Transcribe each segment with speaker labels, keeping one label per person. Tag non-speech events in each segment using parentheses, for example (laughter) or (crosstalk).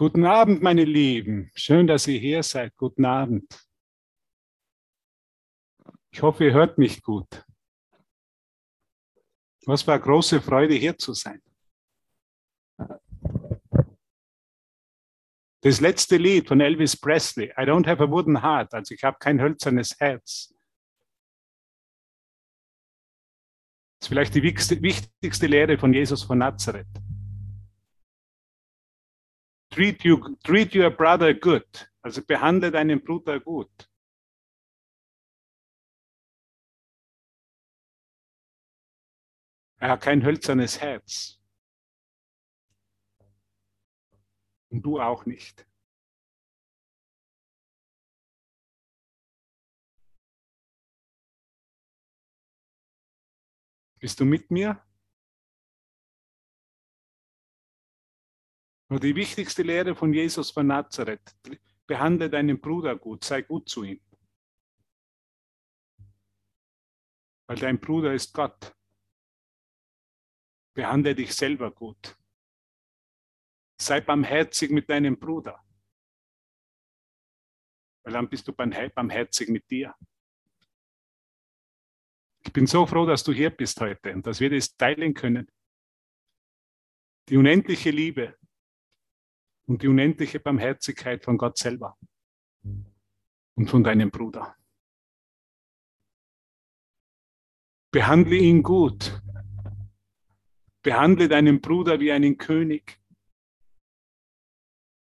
Speaker 1: Guten Abend, meine Lieben. Schön, dass ihr hier seid. Guten Abend. Ich hoffe, ihr hört mich gut. Was war große Freude, hier zu sein. Das letzte Lied von Elvis Presley, I don't have a wooden heart, also ich habe kein hölzernes Herz. Das ist vielleicht die wichtigste Lehre von Jesus von Nazareth. Treat, you, treat your brother good. Also behandle deinen Bruder gut. Er hat kein hölzernes Herz. Und du auch nicht. Bist du mit mir? Nur die wichtigste Lehre von Jesus von Nazareth, behandle deinen Bruder gut, sei gut zu ihm. Weil dein Bruder ist Gott. Behandle dich selber gut. Sei barmherzig mit deinem Bruder. Weil dann bist du barmherzig mit dir. Ich bin so froh, dass du hier bist heute und dass wir das teilen können. Die unendliche Liebe, und die unendliche Barmherzigkeit von Gott selber und von deinem Bruder. Behandle ihn gut. Behandle deinen Bruder wie einen König.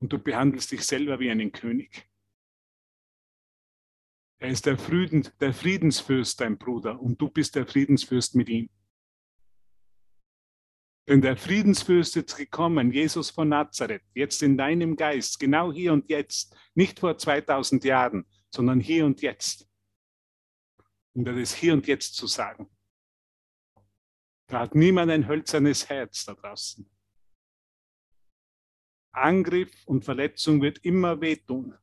Speaker 1: Und du behandelst dich selber wie einen König. Er ist der, Frieden, der Friedensfürst, dein Bruder, und du bist der Friedensfürst mit ihm. Denn der Friedensfürst ist gekommen, Jesus von Nazareth, jetzt in deinem Geist, genau hier und jetzt, nicht vor 2000 Jahren, sondern hier und jetzt. Um das hier und jetzt zu sagen. Da hat niemand ein hölzernes Herz da draußen. Angriff und Verletzung wird immer wehtun.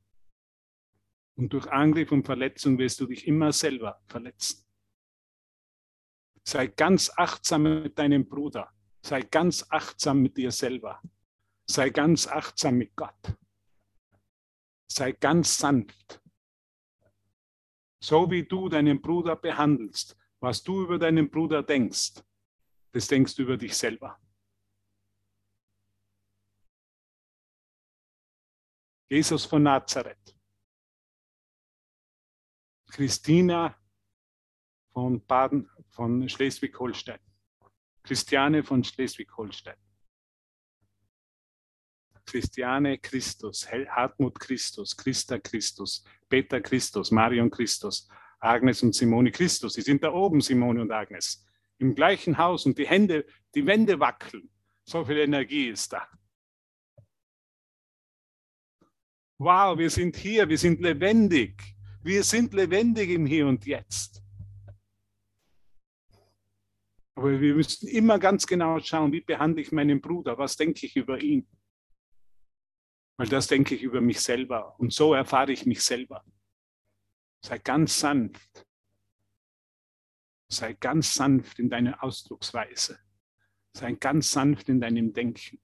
Speaker 1: Und durch Angriff und Verletzung wirst du dich immer selber verletzen. Sei ganz achtsam mit deinem Bruder. Sei ganz achtsam mit dir selber. Sei ganz achtsam mit Gott. Sei ganz sanft. So wie du deinen Bruder behandelst, was du über deinen Bruder denkst, das denkst du über dich selber. Jesus von Nazareth. Christina von Baden, von Schleswig-Holstein. Christiane von Schleswig-Holstein. Christiane Christus, Hartmut Christus, Christa Christus, Peter Christus, Marion Christus, Agnes und Simone Christus. Sie sind da oben, Simone und Agnes, im gleichen Haus und die Hände, die Wände wackeln. So viel Energie ist da. Wow, wir sind hier, wir sind lebendig. Wir sind lebendig im Hier und Jetzt. Aber wir müssen immer ganz genau schauen, wie behandle ich meinen Bruder, was denke ich über ihn. Weil das denke ich über mich selber und so erfahre ich mich selber. Sei ganz sanft. Sei ganz sanft in deiner Ausdrucksweise. Sei ganz sanft in deinem Denken.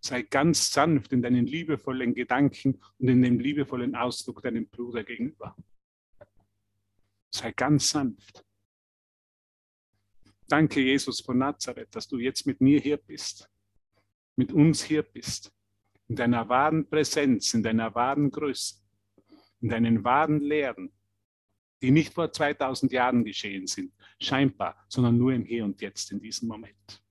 Speaker 1: Sei ganz sanft in deinen liebevollen Gedanken und in dem liebevollen Ausdruck deinem Bruder gegenüber. Sei ganz sanft. Danke, Jesus von Nazareth, dass du jetzt mit mir hier bist, mit uns hier bist, in deiner wahren Präsenz, in deiner wahren Größe, in deinen wahren Lehren, die nicht vor 2000 Jahren geschehen sind, scheinbar, sondern nur im Hier und Jetzt, in diesem Moment.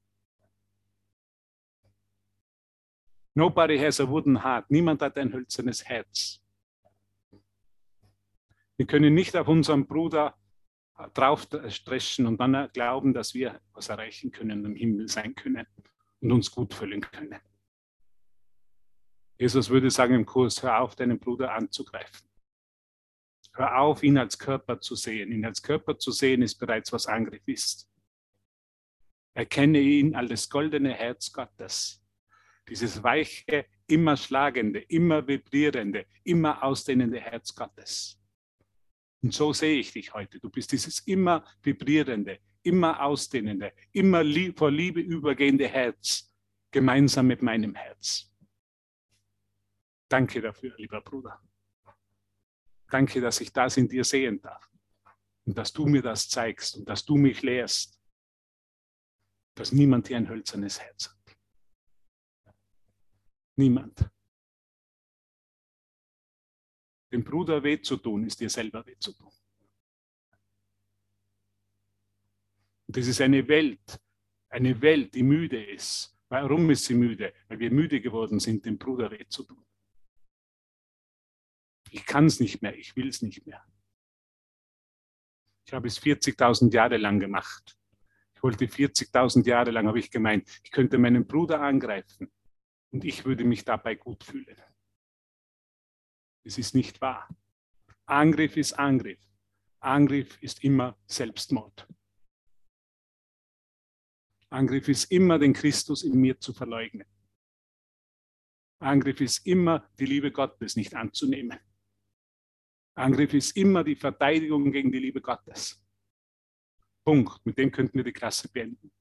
Speaker 1: Nobody has a wooden heart. Niemand hat ein hölzernes Herz. Wir können nicht auf unseren Bruder drauf stressen und dann glauben, dass wir was erreichen können, im Himmel sein können und uns gut fühlen können. Jesus würde sagen im Kurs, hör auf, deinen Bruder anzugreifen. Hör auf, ihn als Körper zu sehen. Ihn als Körper zu sehen ist bereits, was Angriff ist. Erkenne ihn als das goldene Herz Gottes. Dieses weiche, immer schlagende, immer vibrierende, immer ausdehnende Herz Gottes. Und so sehe ich dich heute. Du bist dieses immer vibrierende, immer ausdehnende, immer lieb, vor Liebe übergehende Herz, gemeinsam mit meinem Herz. Danke dafür, lieber Bruder. Danke, dass ich das in dir sehen darf und dass du mir das zeigst und dass du mich lehrst, dass niemand hier ein hölzernes Herz hat. Niemand. Dem Bruder weh zu tun, ist dir selber weh zu tun. Und das ist eine Welt, eine Welt, die müde ist. Warum ist sie müde? Weil wir müde geworden sind, dem Bruder weh zu tun. Ich kann es nicht mehr, ich will es nicht mehr. Ich habe es 40.000 Jahre lang gemacht. Ich wollte 40.000 Jahre lang, habe ich gemeint, ich könnte meinen Bruder angreifen und ich würde mich dabei gut fühlen. Es ist nicht wahr. Angriff ist Angriff. Angriff ist immer Selbstmord. Angriff ist immer, den Christus in mir zu verleugnen. Angriff ist immer, die Liebe Gottes nicht anzunehmen. Angriff ist immer die Verteidigung gegen die Liebe Gottes. Punkt. Mit dem könnten wir die Klasse beenden.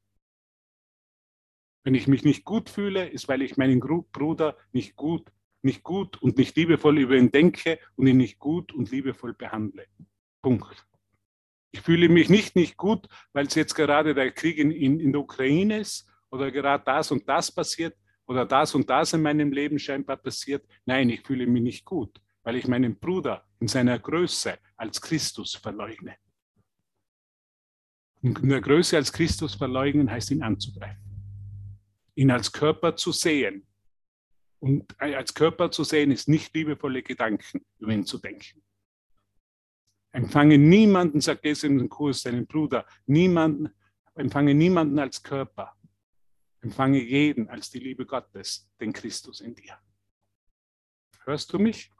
Speaker 1: Wenn ich mich nicht gut fühle, ist, weil ich meinen Bruder nicht gut, nicht gut und nicht liebevoll über ihn denke und ihn nicht gut und liebevoll behandle. Punkt. Ich fühle mich nicht nicht gut, weil es jetzt gerade der Krieg in, in, in der Ukraine ist oder gerade das und das passiert oder das und das in meinem Leben scheinbar passiert. Nein, ich fühle mich nicht gut, weil ich meinen Bruder in seiner Größe als Christus verleugne. In der Größe als Christus verleugnen heißt ihn anzugreifen. Ihn als Körper zu sehen. Und als Körper zu sehen ist nicht liebevolle Gedanken über ihn zu denken. Empfange niemanden, sagt in dem Kurs, deinen Bruder, niemanden, empfange niemanden als Körper. Empfange jeden als die Liebe Gottes, den Christus in dir. Hörst du mich?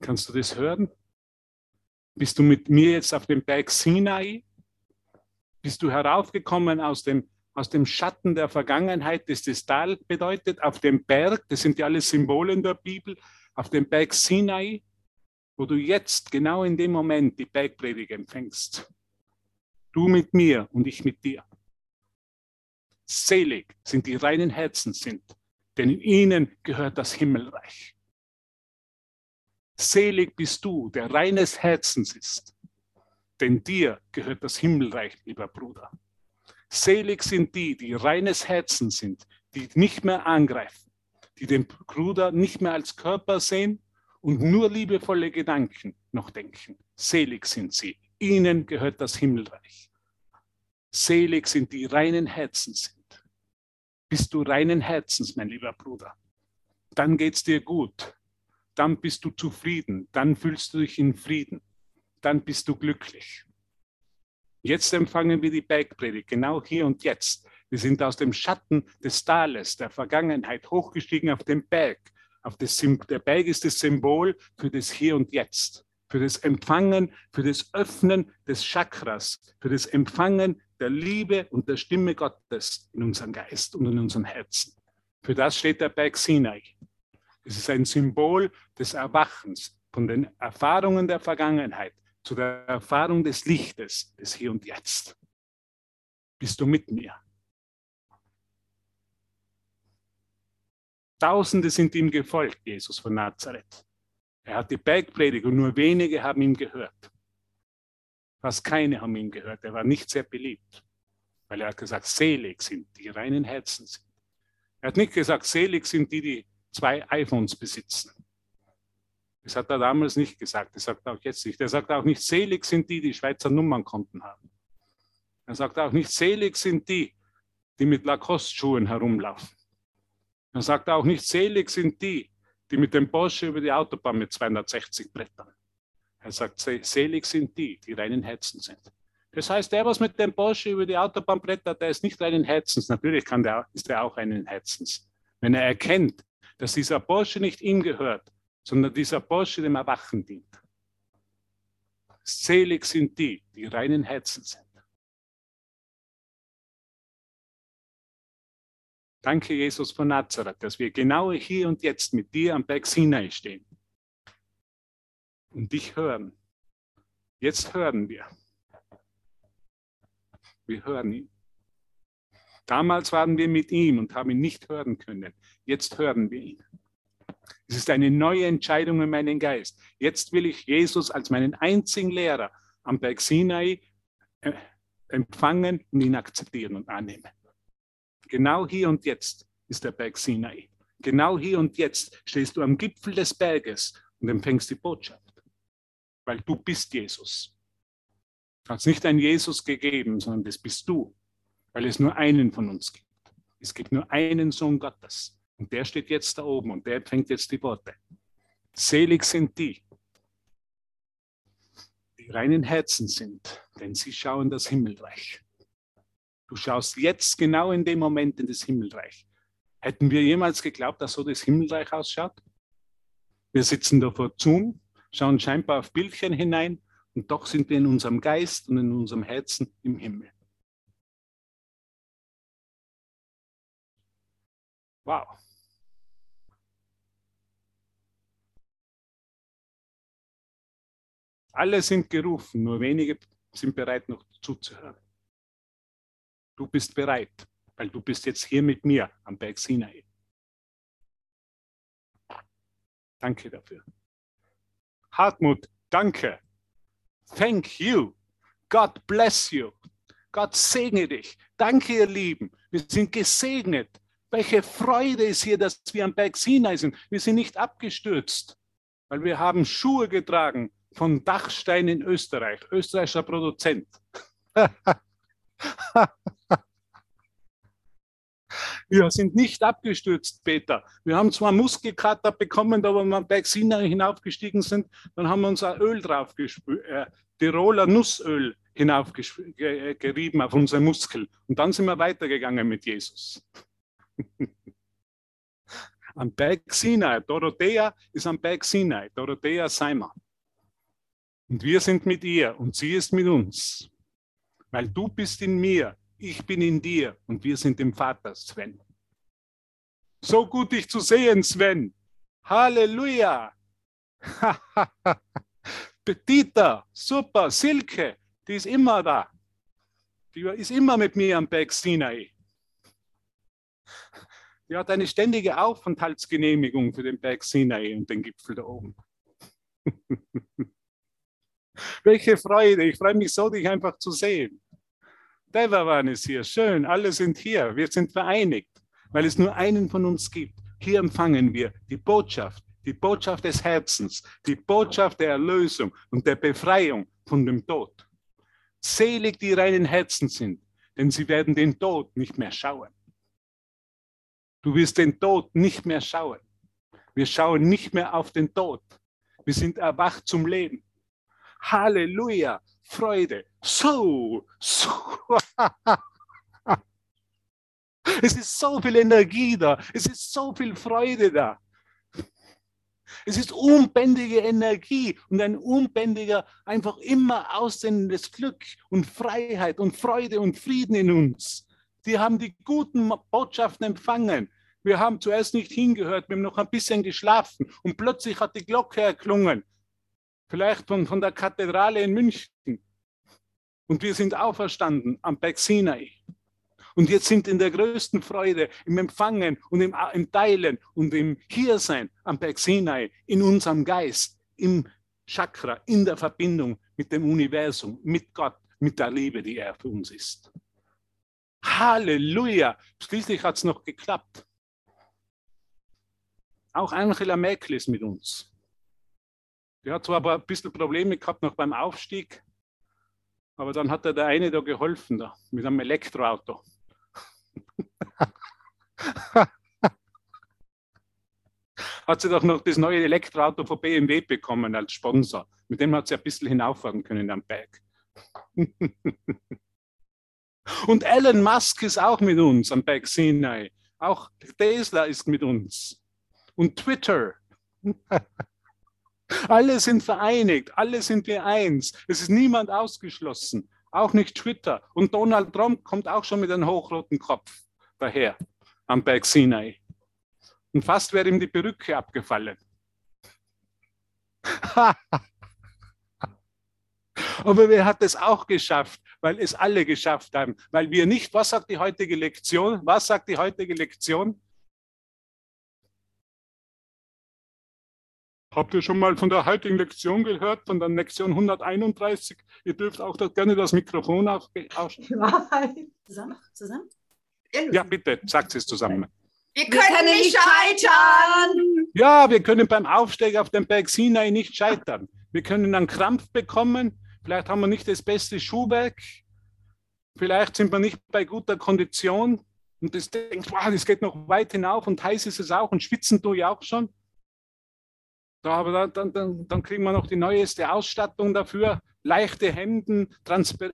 Speaker 1: Kannst du das hören? Bist du mit mir jetzt auf dem Berg Sinai? Bist du heraufgekommen aus dem, aus dem Schatten der Vergangenheit, das das Tal bedeutet, auf dem Berg, das sind ja alle Symbole in der Bibel, auf dem Berg Sinai? wo du jetzt genau in dem Moment die Bergpredigt empfängst. Du mit mir und ich mit dir. Selig sind die reinen Herzen sind, denn in ihnen gehört das Himmelreich. Selig bist du, der reines Herzens ist, denn dir gehört das Himmelreich, lieber Bruder. Selig sind die, die reines Herzens sind, die nicht mehr angreifen, die den Bruder nicht mehr als Körper sehen, und nur liebevolle Gedanken noch denken. Selig sind sie. Ihnen gehört das Himmelreich. Selig sind die reinen Herzens sind. Bist du reinen Herzens, mein lieber Bruder? Dann geht's dir gut. Dann bist du zufrieden. Dann fühlst du dich in Frieden. Dann bist du glücklich. Jetzt empfangen wir die Bergpredigt, genau hier und jetzt. Wir sind aus dem Schatten des Tales, der Vergangenheit, hochgestiegen auf den Berg auf das, der Berg ist das Symbol für das Hier und Jetzt, für das Empfangen, für das Öffnen des Chakras, für das Empfangen der Liebe und der Stimme Gottes in unserem Geist und in unserem Herzen. Für das steht der Berg Sinai. Es ist ein Symbol des Erwachens von den Erfahrungen der Vergangenheit zu der Erfahrung des Lichtes des Hier und Jetzt. Bist du mit mir? Tausende sind ihm gefolgt, Jesus von Nazareth. Er hat die Bergpredigt und nur wenige haben ihn gehört. Fast keine haben ihn gehört. Er war nicht sehr beliebt, weil er hat gesagt, selig sind die reinen Herzen sind. Er hat nicht gesagt, selig sind die, die zwei iPhones besitzen. Das hat er damals nicht gesagt. Das sagt er auch jetzt nicht. Er sagt auch nicht, selig sind die, die Schweizer Nummernkonten haben. Er sagt auch nicht, selig sind die, die mit Lacoste-Schuhen herumlaufen. Er sagt auch nicht, selig sind die, die mit dem Porsche über die Autobahn mit 260 brettern. Er sagt, selig sind die, die reinen Herzen sind. Das heißt, der, was mit dem Porsche über die Autobahn brettert, der ist nicht reinen Herzens. Natürlich der, ist er auch reinen Herzens. Wenn er erkennt, dass dieser Porsche nicht ihm gehört, sondern dieser Porsche dem Erwachen dient. Selig sind die, die reinen Herzen sind. Danke, Jesus von Nazareth, dass wir genau hier und jetzt mit dir am Berg Sinai stehen und dich hören. Jetzt hören wir. Wir hören ihn. Damals waren wir mit ihm und haben ihn nicht hören können. Jetzt hören wir ihn. Es ist eine neue Entscheidung in meinen Geist. Jetzt will ich Jesus als meinen einzigen Lehrer am Berg Sinai äh, empfangen und ihn akzeptieren und annehmen. Genau hier und jetzt ist der Berg Sinai. Genau hier und jetzt stehst du am Gipfel des Berges und empfängst die Botschaft, weil du bist Jesus. Du hast nicht ein Jesus gegeben, sondern das bist du, weil es nur einen von uns gibt. Es gibt nur einen Sohn Gottes und der steht jetzt da oben und der empfängt jetzt die Worte. Selig sind die, die reinen Herzen sind, denn sie schauen das Himmelreich. Du schaust jetzt genau in dem Moment in das Himmelreich. Hätten wir jemals geglaubt, dass so das Himmelreich ausschaut? Wir sitzen da vor Zoom, schauen scheinbar auf Bildchen hinein und doch sind wir in unserem Geist und in unserem Herzen im Himmel. Wow. Alle sind gerufen, nur wenige sind bereit, noch zuzuhören. Du bist bereit, weil du bist jetzt hier mit mir am Berg Sinai. Danke dafür. Hartmut, danke. Thank you. God bless you. Gott segne dich. Danke, ihr Lieben. Wir sind gesegnet. Welche Freude ist hier, dass wir am Berg Sinai sind. Wir sind nicht abgestürzt, weil wir haben Schuhe getragen von Dachstein in Österreich, österreichischer Produzent. (laughs) Wir sind nicht abgestürzt, Peter. Wir haben zwar Muskelkater bekommen, aber wenn wir am Berg Sinai hinaufgestiegen sind, dann haben wir unser Öl draufgespült, äh, Tiroler Nussöl hinaufgerieben auf unsere Muskel. Und dann sind wir weitergegangen mit Jesus. (laughs) am Berg Sinai. Dorothea ist am Berg Sinai. Dorothea Seimer. Und wir sind mit ihr und sie ist mit uns. Weil du bist in mir, ich bin in dir und wir sind im Vater, Sven. So gut dich zu sehen, Sven. Halleluja. (laughs) Petita, super, Silke, die ist immer da. Die ist immer mit mir am Berg Sinai. Die hat eine ständige Aufenthaltsgenehmigung für den Berg Sinai und den Gipfel da oben. (laughs) Welche Freude. Ich freue mich so, dich einfach zu sehen. Devavan ist hier. Schön. Alle sind hier. Wir sind vereinigt, weil es nur einen von uns gibt. Hier empfangen wir die Botschaft, die Botschaft des Herzens, die Botschaft der Erlösung und der Befreiung von dem Tod. Selig die reinen Herzen sind, denn sie werden den Tod nicht mehr schauen. Du wirst den Tod nicht mehr schauen. Wir schauen nicht mehr auf den Tod. Wir sind erwacht zum Leben. Halleluja, Freude. So, so. (laughs) Es ist so viel Energie da. Es ist so viel Freude da. Es ist unbändige Energie und ein unbändiger, einfach immer aussendendes Glück und Freiheit und Freude und Frieden in uns. Die haben die guten Botschaften empfangen. Wir haben zuerst nicht hingehört, wir haben noch ein bisschen geschlafen und plötzlich hat die Glocke erklungen vielleicht von, von der Kathedrale in München. Und wir sind auferstanden am Berg Sinai. Und jetzt sind in der größten Freude im Empfangen und im, im Teilen und im Hiersein am Berg Sinai, in unserem Geist, im Chakra, in der Verbindung mit dem Universum, mit Gott, mit der Liebe, die er für uns ist. Halleluja! Schließlich hat es noch geklappt. Auch Angela Merkel ist mit uns. Der hat zwar ein bisschen Probleme gehabt noch beim Aufstieg, aber dann hat er der eine da geholfen, da, mit einem Elektroauto. (laughs) hat sie doch noch das neue Elektroauto von BMW bekommen als Sponsor. Mit dem hat sie ein bisschen hinauffahren können am Berg. (laughs) Und Elon Musk ist auch mit uns am Berg Sinai. Auch Tesla ist mit uns. Und Twitter. (laughs) Alle sind vereinigt, alle sind wir eins. Es ist niemand ausgeschlossen, auch nicht Twitter. Und Donald Trump kommt auch schon mit einem hochroten Kopf daher am Berg Sinai. Und fast wäre ihm die Perücke abgefallen. (laughs) Aber wer hat es auch geschafft? Weil es alle geschafft haben. Weil wir nicht, was sagt die heutige Lektion? Was sagt die heutige Lektion? Habt ihr schon mal von der heutigen Lektion gehört, von der Lektion 131? Ihr dürft auch das, gerne das Mikrofon aufstellen.
Speaker 2: Zusammen? Zusammen?
Speaker 1: Ja, bitte, sagt es zusammen.
Speaker 2: Wir können, wir können nicht scheitern.
Speaker 1: Ja, wir können beim Aufstieg auf den Berg Sinai nicht scheitern. Wir können einen Krampf bekommen. Vielleicht haben wir nicht das beste Schuhwerk. Vielleicht sind wir nicht bei guter Kondition. Und das denkt, wow, das geht noch weit hinauf und heiß ist es auch und schwitzen tue ich auch schon. Da, aber dann, dann, dann kriegen wir noch die neueste Ausstattung dafür. Leichte Hemden,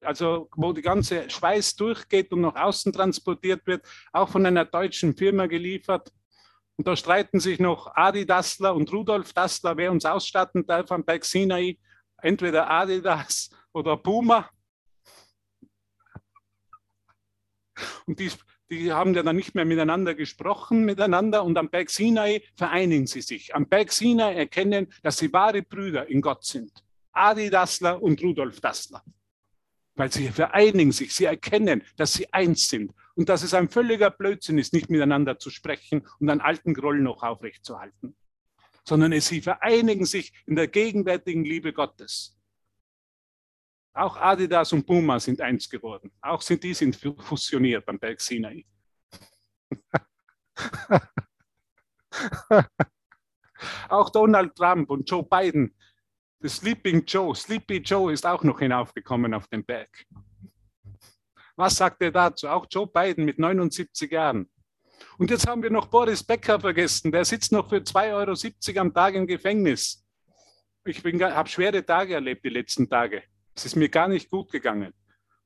Speaker 1: also wo die ganze Schweiß durchgeht und nach außen transportiert wird, auch von einer deutschen Firma geliefert. Und da streiten sich noch Adi Dassler und Rudolf Dassler, wer uns ausstatten darf am Berg Sinai. Entweder Adidas oder Puma. Und die, die haben ja dann nicht mehr miteinander gesprochen, miteinander. Und am Berg Sinai vereinigen sie sich. Am Berg Sinai erkennen, dass sie wahre Brüder in Gott sind. Adi Dassler und Rudolf Dassler. Weil sie vereinigen sich, sie erkennen, dass sie eins sind und dass es ein völliger Blödsinn ist, nicht miteinander zu sprechen und einen alten Groll noch aufrechtzuerhalten, sondern sie vereinigen sich in der gegenwärtigen Liebe Gottes. Auch Adidas und Puma sind eins geworden. Auch sind die sind fusioniert am Berg Sinai. (laughs) auch Donald Trump und Joe Biden, der Sleeping Joe, Sleepy Joe ist auch noch hinaufgekommen auf den Berg. Was sagt er dazu? Auch Joe Biden mit 79 Jahren. Und jetzt haben wir noch Boris Becker vergessen. Der sitzt noch für 2,70 Euro am Tag im Gefängnis. Ich habe schwere Tage erlebt die letzten Tage. Es ist mir gar nicht gut gegangen.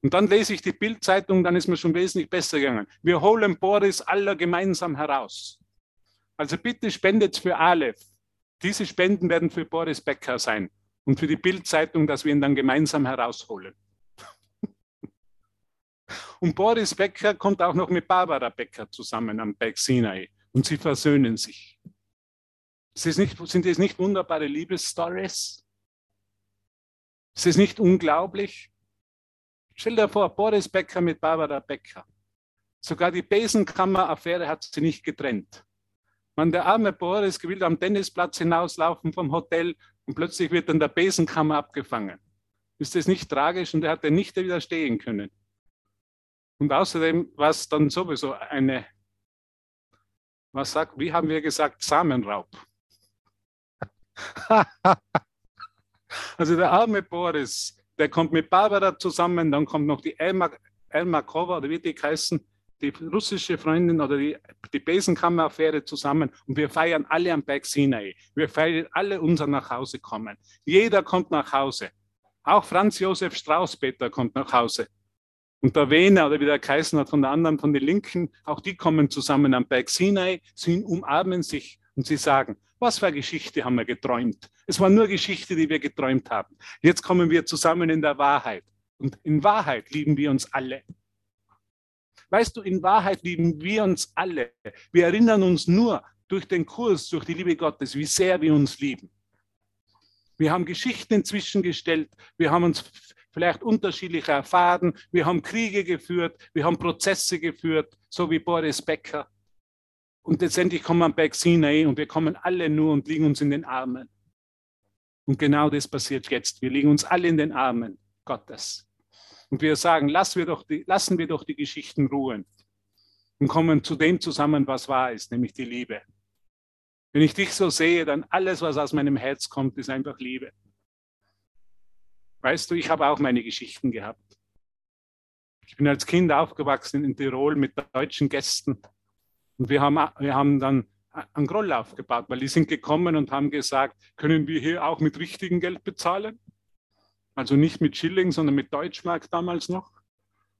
Speaker 1: Und dann lese ich die Bildzeitung, dann ist mir schon wesentlich besser gegangen. Wir holen Boris aller gemeinsam heraus. Also bitte spendet für Aleph. Diese Spenden werden für Boris Becker sein und für die Bildzeitung, dass wir ihn dann gemeinsam herausholen. (laughs) Und Boris Becker kommt auch noch mit Barbara Becker zusammen am Berg Sinai und sie versöhnen sich. Sind es nicht wunderbare Liebesstories? Ist es nicht unglaublich? Stell dir vor, Boris Becker mit Barbara Becker. Sogar die Besenkammer-Affäre hat sie nicht getrennt. Man, der arme Boris will am Tennisplatz hinauslaufen vom Hotel und plötzlich wird dann der Besenkammer abgefangen. Ist das nicht tragisch? Und er hat nicht widerstehen können. Und außerdem war es dann sowieso eine, was sagt, wie haben wir gesagt, Samenraub. (laughs) also der arme Boris, der kommt mit Barbara zusammen, dann kommt noch die Elma, Kova, oder wie die heißen, die russische Freundin oder die, die Besenkammer-Affäre zusammen und wir feiern alle am Berg Sinai. Wir feiern alle unser Nachhausekommen. Jeder kommt nach Hause. Auch Franz Josef Strauß-Peter kommt nach Hause. Und der Wiener oder wie der Kaiser hat von der anderen, von den Linken, auch die kommen zusammen am Berg Sinai, sie umarmen sich und sie sagen, was für eine Geschichte haben wir geträumt? Es war nur Geschichte, die wir geträumt haben. Jetzt kommen wir zusammen in der Wahrheit. Und in Wahrheit lieben wir uns alle. Weißt du, in Wahrheit lieben wir uns alle. Wir erinnern uns nur durch den Kurs, durch die Liebe Gottes, wie sehr wir uns lieben. Wir haben Geschichten inzwischen gestellt. Wir haben uns vielleicht unterschiedlich erfahren. Wir haben Kriege geführt, wir haben Prozesse geführt, so wie Boris Becker. Und letztendlich kommen wir am Berg Sinai und wir kommen alle nur und liegen uns in den Armen. Und genau das passiert jetzt. Wir liegen uns alle in den Armen Gottes. Und wir sagen, lassen wir doch die, lassen wir doch die Geschichten ruhen und kommen zu dem zusammen, was wahr ist, nämlich die Liebe. Wenn ich dich so sehe, dann alles, was aus meinem Herz kommt, ist einfach Liebe. Weißt du, ich habe auch meine Geschichten gehabt. Ich bin als Kind aufgewachsen in Tirol mit deutschen Gästen. Und wir haben, wir haben dann einen Groll aufgebaut, weil die sind gekommen und haben gesagt, können wir hier auch mit richtigem Geld bezahlen? Also nicht mit Schilling, sondern mit Deutschmark damals noch.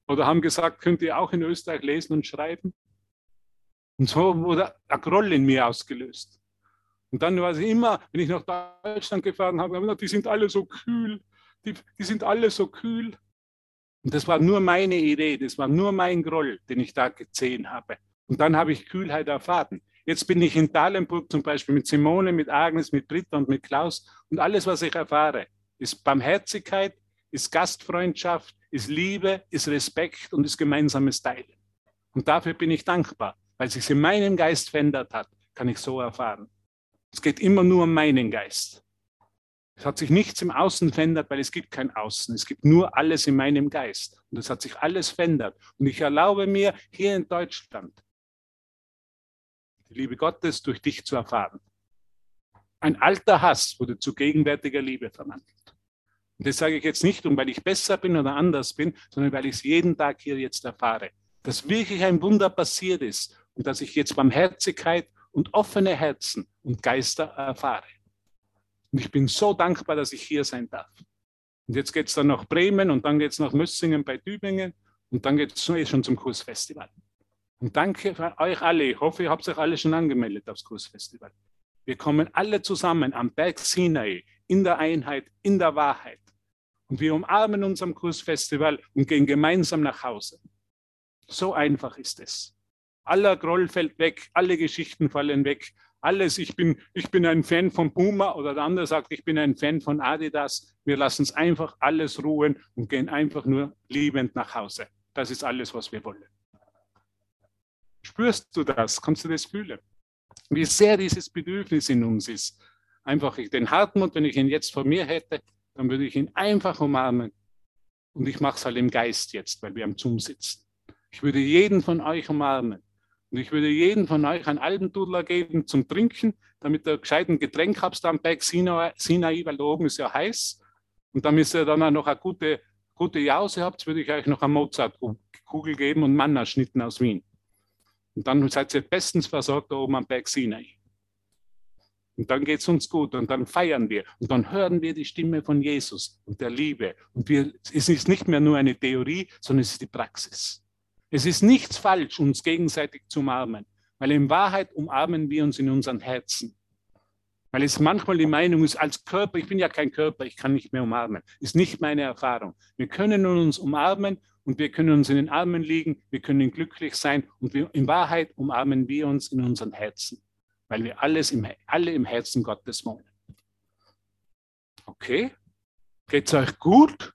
Speaker 1: Oder haben gesagt, könnt ihr auch in Österreich lesen und schreiben? Und so wurde ein Groll in mir ausgelöst. Und dann war es immer, wenn ich nach Deutschland gefahren habe, habe die sind alle so kühl die, die sind alle so kühl. Und das war nur meine Idee, das war nur mein Groll, den ich da gesehen habe. Und dann habe ich Kühlheit erfahren. Jetzt bin ich in Dahlenburg zum Beispiel mit Simone, mit Agnes, mit Britta und mit Klaus. Und alles, was ich erfahre, ist Barmherzigkeit, ist Gastfreundschaft, ist Liebe, ist Respekt und ist gemeinsames Teilen. Und dafür bin ich dankbar, weil sich in meinem Geist verändert hat, kann ich so erfahren. Es geht immer nur um meinen Geist. Es hat sich nichts im Außen verändert, weil es gibt kein Außen. Es gibt nur alles in meinem Geist. Und es hat sich alles verändert. Und ich erlaube mir, hier in Deutschland die Liebe Gottes durch dich zu erfahren. Ein alter Hass wurde zu gegenwärtiger Liebe verwandelt. Und das sage ich jetzt nicht, um weil ich besser bin oder anders bin, sondern weil ich es jeden Tag hier jetzt erfahre. Dass wirklich ein Wunder passiert ist und dass ich jetzt Barmherzigkeit und offene Herzen und Geister erfahre. Und ich bin so dankbar, dass ich hier sein darf. Und jetzt geht es dann nach Bremen und dann geht es nach Mössingen bei Tübingen und dann geht es eh schon zum Kursfestival. Und danke für euch alle. Ich hoffe, ihr habt euch alle schon angemeldet aufs Kursfestival. Wir kommen alle zusammen am Berg Sinai in der Einheit, in der Wahrheit. Und wir umarmen uns am Kursfestival und gehen gemeinsam nach Hause. So einfach ist es. Aller Groll fällt weg, alle Geschichten fallen weg, alles, ich bin, ich bin ein Fan von Puma oder der andere sagt, ich bin ein Fan von Adidas. Wir lassen es einfach alles ruhen und gehen einfach nur liebend nach Hause. Das ist alles, was wir wollen. Spürst du das? Kannst du das fühlen? Wie sehr dieses Bedürfnis in uns ist. Einfach den Hartmut, wenn ich ihn jetzt vor mir hätte, dann würde ich ihn einfach umarmen. Und ich mache es halt im Geist jetzt, weil wir am Zoom sitzen. Ich würde jeden von euch umarmen. Und ich würde jedem von euch ein Alpendudler geben zum Trinken, damit ihr gescheit ein Getränk habt am Berg Sinai, weil da oben ist ja heiß. Und damit ihr dann auch noch eine gute, gute Jause habt, würde ich euch noch eine Mozart-Kugel geben und Manna-Schnitten aus Wien. Und dann seid ihr bestens versorgt da oben am Berg Sinai. Und dann geht es uns gut und dann feiern wir und dann hören wir die Stimme von Jesus und der Liebe. Und wir, es ist nicht mehr nur eine Theorie, sondern es ist die Praxis. Es ist nichts falsch, uns gegenseitig zu umarmen, weil in Wahrheit umarmen wir uns in unseren Herzen. Weil es manchmal die Meinung ist, als Körper, ich bin ja kein Körper, ich kann nicht mehr umarmen. Ist nicht meine Erfahrung. Wir können uns umarmen und wir können uns in den Armen liegen, wir können glücklich sein und wir, in Wahrheit umarmen wir uns in unseren Herzen, weil wir alles im, alle im Herzen Gottes wohnen. Okay? Geht es euch gut?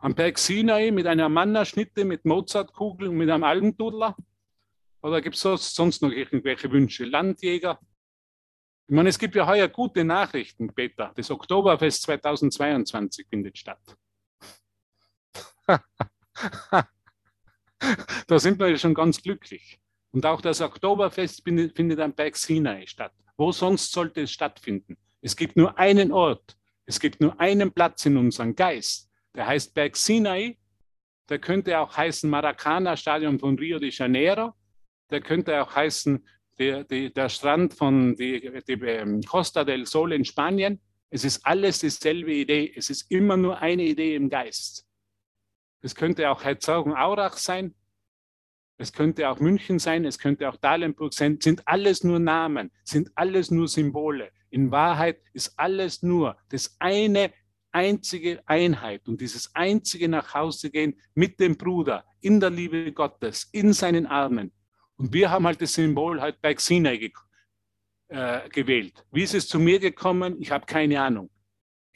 Speaker 1: am Berg Sinai mit einer Mannerschnitte, mit Mozartkugeln mit einem Almdudler? Oder gibt es sonst noch irgendwelche Wünsche? Landjäger? Ich meine, es gibt ja heuer gute Nachrichten, Peter. Das Oktoberfest 2022 findet statt. (laughs) (laughs) da sind wir schon ganz glücklich. Und auch das Oktoberfest findet am Berg Sinai statt. Wo sonst sollte es stattfinden? Es gibt nur einen Ort. Es gibt nur einen Platz in unserem Geist. Der heißt Berg Sinai. Der könnte auch heißen Maracana Stadion von Rio de Janeiro. Der könnte auch heißen der, der, der Strand von die, die ähm, Costa del Sol in Spanien. Es ist alles dieselbe Idee. Es ist immer nur eine Idee im Geist. Es könnte auch Herzogenaurach sein. Es könnte auch München sein. Es könnte auch Dahlenburg sein. Sind alles nur Namen. Sind alles nur Symbole. In Wahrheit ist alles nur das eine einzige Einheit und dieses einzige nach Hause gehen mit dem Bruder in der Liebe Gottes, in seinen Armen. Und wir haben halt das Symbol halt bei Sinai ge äh, gewählt. Wie ist es zu mir gekommen? Ich habe keine Ahnung.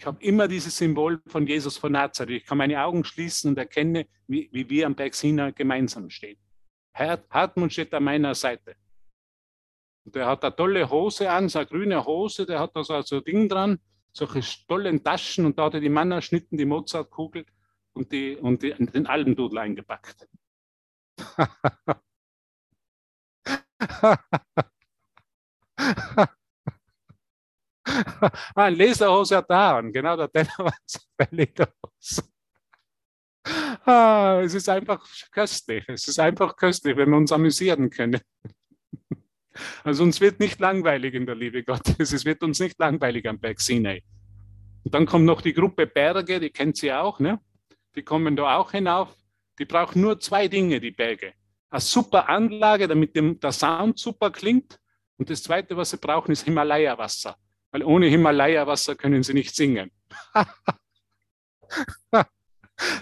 Speaker 1: Ich habe immer dieses Symbol von Jesus von Nazareth. Ich kann meine Augen schließen und erkenne, wie, wie wir am Berg Sinai gemeinsam stehen. Hartmut steht an meiner Seite. Und der hat eine tolle Hose an, so eine grüne Hose, der hat da so ein Ding dran solche tollen Taschen und da hat er die Mannerschnitten, die Mozartkugel und, die, und die, den Almdudel eingepackt. (laughs) (laughs) ah, ein Laserhose hat da an, genau der Tenor war bei Lederhose. Ah, es ist einfach köstlich. Es ist einfach köstlich, wenn wir uns amüsieren können. (laughs) Also uns wird nicht langweilig in der Liebe Gottes. Es wird uns nicht langweilig am Berg Sinai. Und dann kommt noch die Gruppe Berge, die kennt sie auch, ne? Die kommen da auch hinauf. Die brauchen nur zwei Dinge, die Berge. Eine super Anlage, damit der Sound super klingt. Und das Zweite, was sie brauchen, ist Himalaya-Wasser. Weil ohne Himalaya-Wasser können sie nicht singen. (laughs)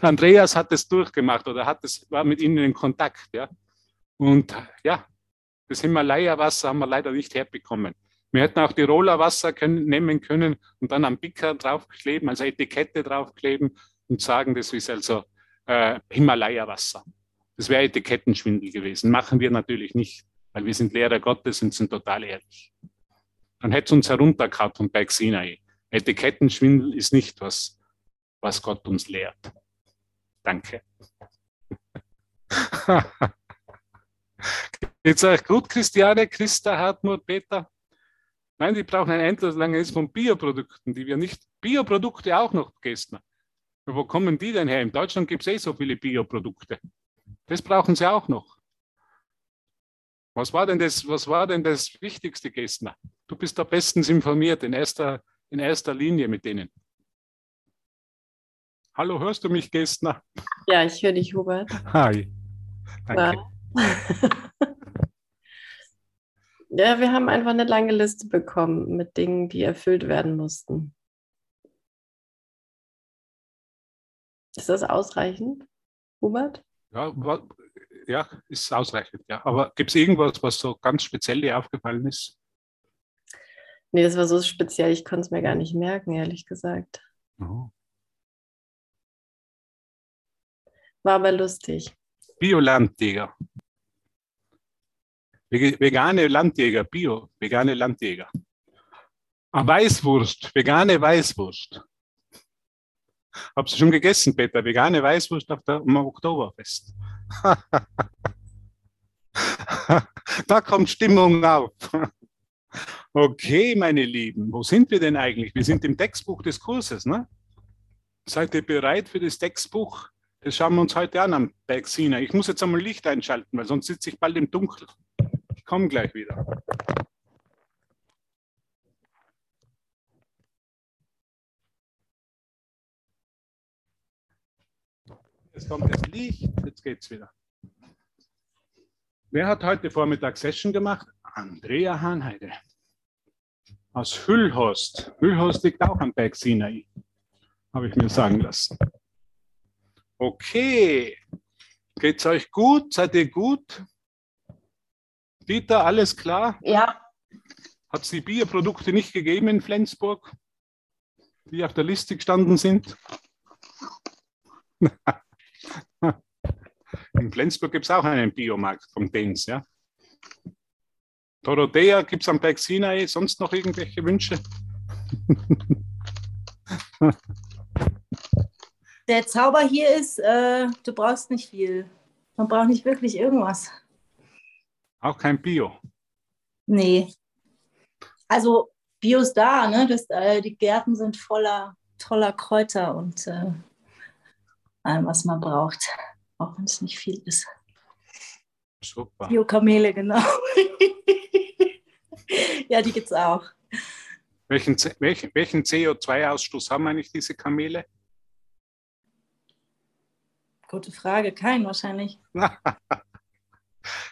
Speaker 1: Andreas hat es durchgemacht oder hat es, war mit ihnen in Kontakt. Ja? Und ja, das Himalaya-Wasser haben wir leider nicht herbekommen. Wir hätten auch Tiroler Wasser können, nehmen können und dann am Bicker draufkleben, also Etikette draufkleben und sagen, das ist also äh, Himalaya-Wasser. Das wäre Etikettenschwindel gewesen. Machen wir natürlich nicht, weil wir sind Lehrer Gottes und sind total ehrlich. Dann hätte es uns heruntergehauen von Berg Sinai. Etikettenschwindel ist nicht was, was Gott uns lehrt. Danke. (laughs) Geht's euch gut, Christiane, Christa, Hartmut, Peter? Nein, die brauchen ein endlos langes von Bioprodukten, die wir nicht. Bioprodukte auch noch, Gestner. Wo kommen die denn her? In Deutschland gibt es eh so viele Bioprodukte. Das brauchen sie auch noch. Was war denn das, was war denn das Wichtigste, Gestner? Du bist da bestens informiert, in erster, in erster Linie mit denen. Hallo, hörst du mich, Gestner?
Speaker 3: Ja, ich höre dich, Hubert.
Speaker 1: Hi. Danke.
Speaker 3: Ja, (laughs) wir haben einfach eine lange Liste bekommen mit Dingen, die erfüllt werden mussten. Ist das ausreichend, Hubert?
Speaker 1: Ja, ja ist ausreichend, ja. Aber gibt es irgendwas, was so ganz speziell dir aufgefallen ist?
Speaker 3: Nee, das war so speziell, ich konnte es mir gar nicht merken, ehrlich gesagt. Oh. War aber lustig.
Speaker 1: Biolandjäger. Vegane Landjäger, Bio, vegane Landjäger. Ah, Weißwurst, vegane Weißwurst. Habst du schon gegessen, Peter? Vegane Weißwurst auf der, am Oktoberfest. (laughs) da kommt Stimmung auf. Okay, meine Lieben, wo sind wir denn eigentlich? Wir sind im Textbuch des Kurses, ne? Seid ihr bereit für das Textbuch? Das schauen wir uns heute an am Bergsina. Ich muss jetzt einmal Licht einschalten, weil sonst sitze ich bald im Dunkeln. Ich komme gleich wieder. Jetzt kommt das Licht, jetzt geht's wieder. Wer hat heute Vormittag Session gemacht? Andrea Hahnheide aus Hüllhorst. Hüllhorst liegt auch am Berg Sinai, habe ich mir sagen lassen. Okay, geht's euch gut? Seid ihr gut? Dieter, alles klar?
Speaker 2: Ja.
Speaker 1: Hat es die Bierprodukte nicht gegeben in Flensburg, die auf der Liste gestanden sind? (laughs) in Flensburg gibt es auch einen Biomarkt vom Dens, ja? Dorothea, gibt es am Berg Sinai sonst noch irgendwelche Wünsche? (laughs)
Speaker 2: Der Zauber hier ist, äh, du brauchst nicht viel. Man braucht nicht wirklich irgendwas.
Speaker 1: Auch kein Bio?
Speaker 2: Nee. Also Bio ist da, ne? Das, äh, die Gärten sind voller toller Kräuter und äh, allem, was man braucht, auch wenn es nicht viel ist.
Speaker 1: Super.
Speaker 2: Bio-Kamele, genau. (laughs) ja, die gibt es auch.
Speaker 1: Welchen, welchen, welchen CO2-Ausstoß haben eigentlich diese Kamele?
Speaker 2: Gute Frage, kein wahrscheinlich. (laughs)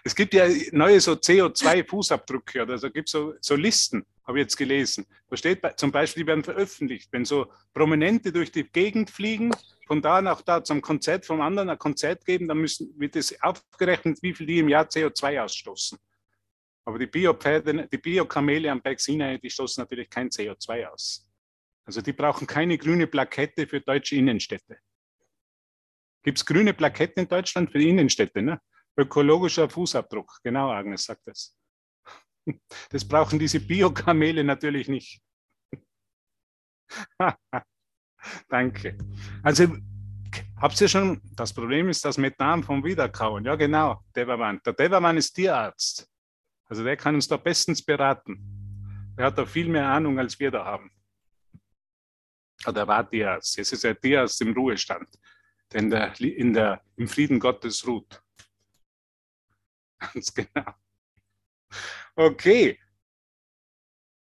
Speaker 1: es gibt ja neue so CO2-Fußabdrücke oder so gibt so, so Listen, habe ich jetzt gelesen. Da steht zum Beispiel, die werden veröffentlicht, wenn so Prominente durch die Gegend fliegen, von da nach da zum Konzert, vom anderen ein Konzert geben, dann müssen, wird es aufgerechnet, wie viel die im Jahr CO2 ausstoßen. Aber die Biopferde, die Biokamele am Berg Sinai, die stoßen natürlich kein CO2 aus. Also die brauchen keine grüne Plakette für deutsche Innenstädte. Gibt es grüne Plaketten in Deutschland für Innenstädte? Ne? Ökologischer Fußabdruck. Genau, Agnes sagt das. Das brauchen diese Biokamele natürlich nicht. (laughs) Danke. Also habt ihr schon, das Problem ist das Methan vom Wiederkauen. Ja, genau, Deverman. Der Deverman ist Tierarzt. Also der kann uns da bestens beraten. Der hat da viel mehr Ahnung, als wir da haben. Oder war Tierarzt. Jetzt ist er Tierarzt im Ruhestand der der, in der, im Frieden Gottes ruht. (laughs) Ganz genau. Okay.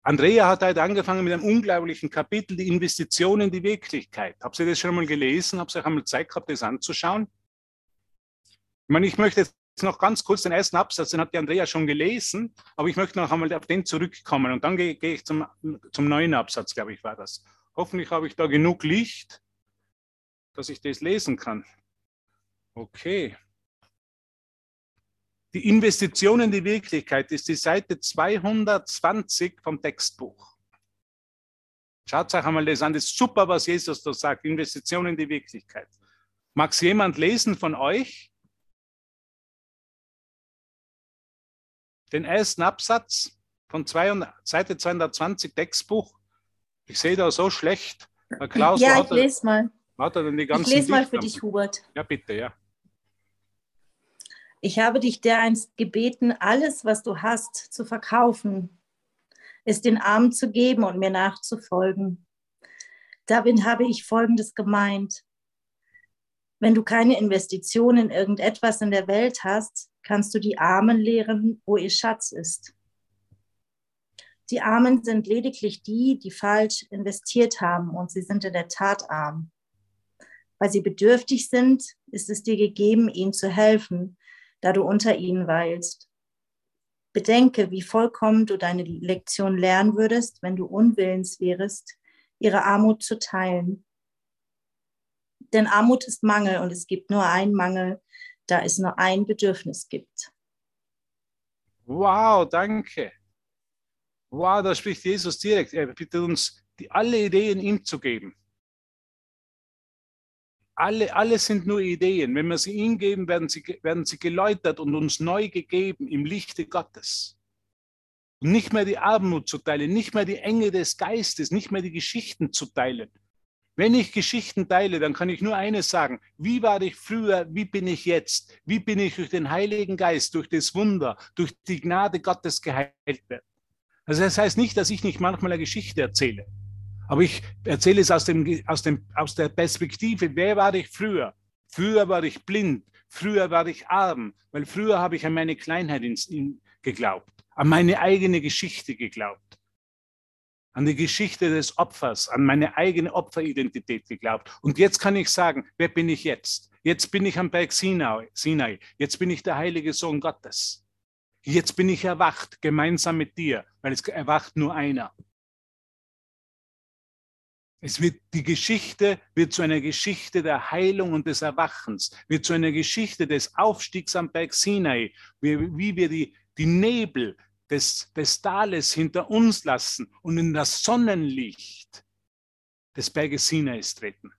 Speaker 1: Andrea hat heute angefangen mit einem unglaublichen Kapitel, die Investition in die Wirklichkeit. Habt ihr das schon mal gelesen? Habt ihr euch einmal Zeit gehabt, das anzuschauen? Ich meine, ich möchte jetzt noch ganz kurz den ersten Absatz, den hat die Andrea schon gelesen, aber ich möchte noch einmal auf den zurückkommen und dann gehe, gehe ich zum, zum neuen Absatz, glaube ich, war das. Hoffentlich habe ich da genug Licht dass ich das lesen kann. Okay. Die Investition in die Wirklichkeit ist die Seite 220 vom Textbuch. Schaut euch einmal das an, das ist super, was Jesus da sagt, Investition in die Wirklichkeit. Mag es jemand lesen von euch? Den ersten Absatz von 200, Seite 220 Textbuch. Ich sehe da so schlecht. Herr Klaus,
Speaker 2: ja, ich lese mal.
Speaker 1: hat er denn die
Speaker 2: Ich
Speaker 1: ganzen
Speaker 2: lese mal für dich, Hubert.
Speaker 1: Ja, bitte, ja.
Speaker 2: Ich habe dich dereinst gebeten, alles, was du hast, zu verkaufen, es den Armen zu geben und mir nachzufolgen. Darin habe ich Folgendes gemeint. Wenn du keine Investition in irgendetwas in der Welt hast, kannst du die Armen lehren, wo ihr Schatz ist. Die Armen sind lediglich die, die falsch investiert haben und sie sind in der Tat arm. Weil sie bedürftig sind, ist es dir gegeben, ihnen zu helfen, da du unter ihnen weilst. Bedenke, wie vollkommen du deine Lektion lernen würdest, wenn du unwillens wärest, ihre Armut zu teilen. Denn Armut ist Mangel und es gibt nur einen Mangel, da es nur ein Bedürfnis gibt.
Speaker 1: Wow, danke. Wow, da spricht Jesus direkt. Er bittet uns, die, alle Ideen ihm zu geben. Alle, alle sind nur Ideen. Wenn wir sie ihm geben, werden sie, werden sie geläutert und uns neu gegeben im Lichte Gottes. Und nicht mehr die Armut zu teilen, nicht mehr die Enge des Geistes, nicht mehr die Geschichten zu teilen. Wenn ich Geschichten teile, dann kann ich nur eines sagen. Wie war ich früher? Wie bin ich jetzt? Wie bin ich durch den Heiligen Geist, durch das Wunder, durch die Gnade Gottes geheilt werden? Also das heißt nicht, dass ich nicht manchmal eine Geschichte erzähle. Aber ich erzähle es aus, dem, aus, dem, aus der Perspektive, wer war ich früher? Früher war ich blind, früher war ich arm, weil früher habe ich an meine Kleinheit ins, in, geglaubt, an meine eigene Geschichte geglaubt, an die Geschichte des Opfers, an meine eigene Opferidentität geglaubt. Und jetzt kann ich sagen, wer bin ich jetzt? Jetzt bin ich am Berg Sinai. jetzt bin ich der heilige Sohn Gottes. Jetzt bin ich erwacht, gemeinsam mit dir, weil es erwacht nur einer. Es wird, die Geschichte wird zu einer Geschichte der Heilung und des Erwachens, wird zu einer Geschichte des Aufstiegs am Berg Sinai, wie, wie wir die, die Nebel des, des Tales hinter uns lassen und in das Sonnenlicht des Berges Sinais treten.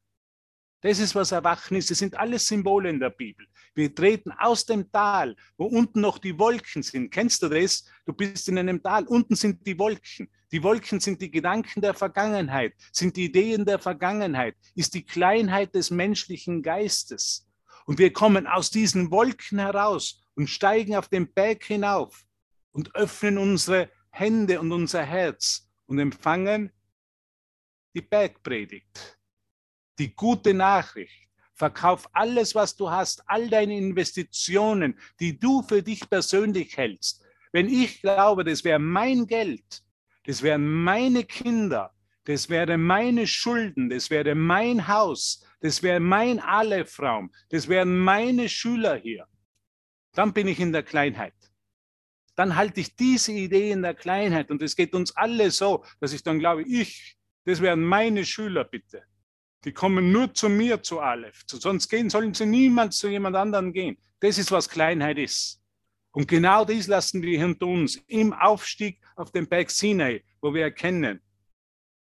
Speaker 1: Das ist, was Erwachen ist. Das sind alles Symbole in der Bibel. Wir treten aus dem Tal, wo unten noch die Wolken sind. Kennst du das? Du bist in einem Tal, unten sind die Wolken. Die Wolken sind die Gedanken der Vergangenheit, sind die Ideen der Vergangenheit, ist die Kleinheit des menschlichen Geistes. Und wir kommen aus diesen Wolken heraus und steigen auf den Berg hinauf und öffnen unsere Hände und unser Herz und empfangen die Bergpredigt, die gute Nachricht. Verkauf alles, was du hast, all deine Investitionen, die du für dich persönlich hältst. Wenn ich glaube, das wäre mein Geld, das wären meine Kinder, das wäre meine Schulden, das wäre mein Haus, das wäre mein Aleph-Raum, das wären meine Schüler hier, dann bin ich in der Kleinheit. Dann halte ich diese Idee in der Kleinheit und es geht uns alle so, dass ich dann glaube, ich, das wären meine Schüler bitte. Die kommen nur zu mir zu Aleph. Sonst gehen, sollen sie niemals zu jemand anderem gehen. Das ist, was Kleinheit ist. Und genau dies lassen wir hinter uns im Aufstieg auf den Berg Sinai, wo wir erkennen,